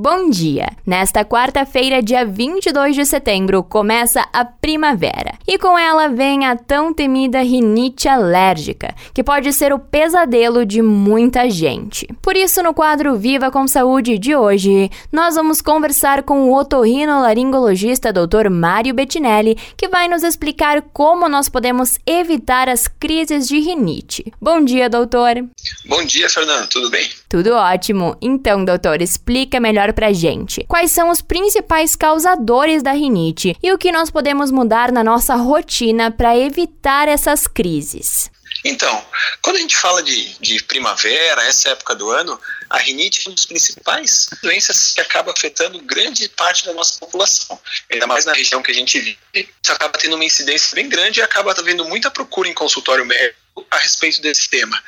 Bom dia! Nesta quarta-feira, dia 22 de setembro, começa a primavera. E com ela vem a tão temida rinite alérgica, que pode ser o pesadelo de muita gente. Por isso, no quadro Viva com Saúde de hoje, nós vamos conversar com o otorrinolaringologista Dr. Mário Bettinelli, que vai nos explicar como nós podemos evitar as crises de rinite. Bom dia, doutor! Bom dia, Fernando. Tudo bem? Tudo ótimo. Então, doutor, explica melhor pra gente. Quais são os principais causadores da rinite e o que nós podemos mudar na nossa rotina para evitar essas crises? Então, quando a gente fala de, de primavera, essa época do ano, a rinite é uma das principais doenças que acaba afetando grande parte da nossa população. Ainda mais na região que a gente vive, isso acaba tendo uma incidência bem grande e acaba havendo muita procura em consultório médico a respeito desse tema.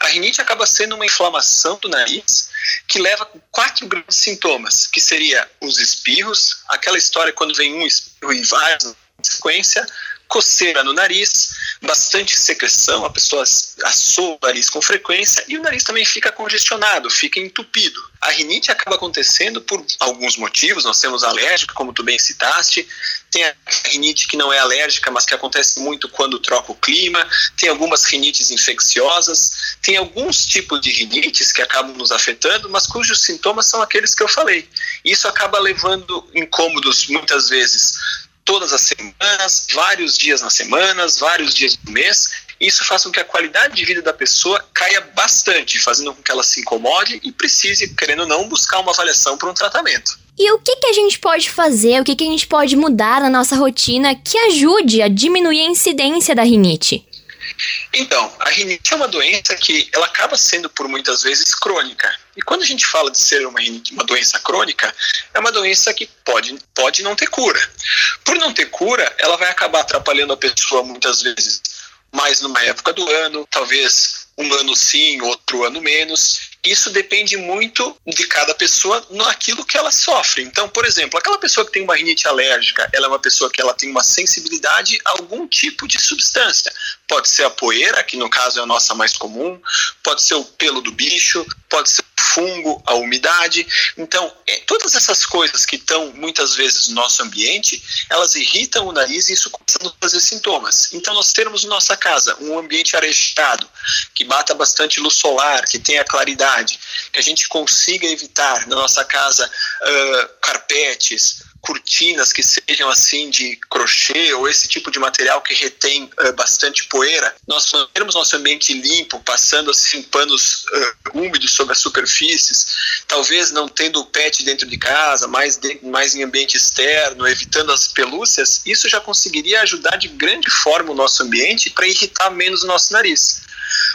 A rinite acaba sendo uma inflamação do nariz que leva quatro grandes sintomas, que seria os espirros, aquela história quando vem um espirro e vários sequência, coceira no nariz, bastante secreção, a pessoa assoa o nariz com frequência e o nariz também fica congestionado, fica entupido. A rinite acaba acontecendo por alguns motivos, nós temos alérgica, como tu bem citaste, tem a rinite que não é alérgica, mas que acontece muito quando troca o clima, tem algumas rinites infecciosas, tem alguns tipos de rinites que acabam nos afetando, mas cujos sintomas são aqueles que eu falei. Isso acaba levando incômodos muitas vezes todas as semanas, vários dias nas semanas, vários dias no mês. Isso faz com que a qualidade de vida da pessoa caia bastante, fazendo com que ela se incomode e precise, querendo ou não, buscar uma avaliação para um tratamento. E o que, que a gente pode fazer, o que, que a gente pode mudar na nossa rotina que ajude a diminuir a incidência da rinite? Então, a rinite é uma doença que ela acaba sendo por muitas vezes crônica. E quando a gente fala de ser uma, uma doença crônica, é uma doença que pode, pode não ter cura. Por não ter cura, ela vai acabar atrapalhando a pessoa muitas vezes mais numa época do ano, talvez um ano sim, outro ano menos. Isso depende muito de cada pessoa naquilo que ela sofre. Então, por exemplo, aquela pessoa que tem uma rinite alérgica, ela é uma pessoa que ela tem uma sensibilidade a algum tipo de substância. Pode ser a poeira, que no caso é a nossa mais comum, pode ser o pelo do bicho, pode ser fungo, a umidade. Então, é, todas essas coisas que estão muitas vezes no nosso ambiente, elas irritam o nariz e isso começa a fazer sintomas. Então, nós termos na nossa casa um ambiente arejado, que bata bastante luz solar, que tenha claridade, que a gente consiga evitar na nossa casa uh, carpetes, cortinas que sejam assim de crochê ou esse tipo de material que retém uh, bastante poeira, nós mantermos nosso ambiente limpo, passando assim panos uh, úmidos sobre as superfícies, talvez não tendo o pet dentro de casa, mais, de, mais em ambiente externo, evitando as pelúcias, isso já conseguiria ajudar de grande forma o nosso ambiente para irritar menos o nosso nariz.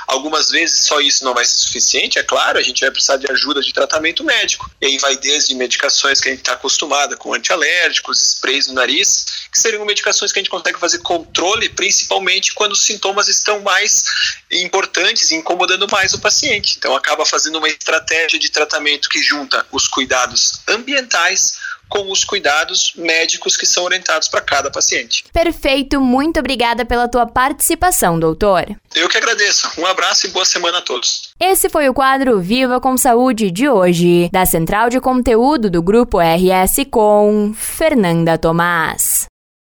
Algumas vezes só isso não vai ser suficiente, é claro, a gente vai precisar de ajuda de tratamento médico. E aí vai desde medicações que a gente está acostumada, com antialérgicos, sprays no nariz, que seriam medicações que a gente consegue fazer controle, principalmente quando os sintomas estão mais importantes e incomodando mais o paciente. Então acaba fazendo uma estratégia de tratamento que junta os cuidados ambientais com os cuidados médicos que são orientados para cada paciente. Perfeito, muito obrigada pela tua participação, doutor. Eu que agradeço. Um abraço e boa semana a todos. Esse foi o quadro Viva com Saúde de hoje, da Central de Conteúdo do Grupo RS com Fernanda Tomás.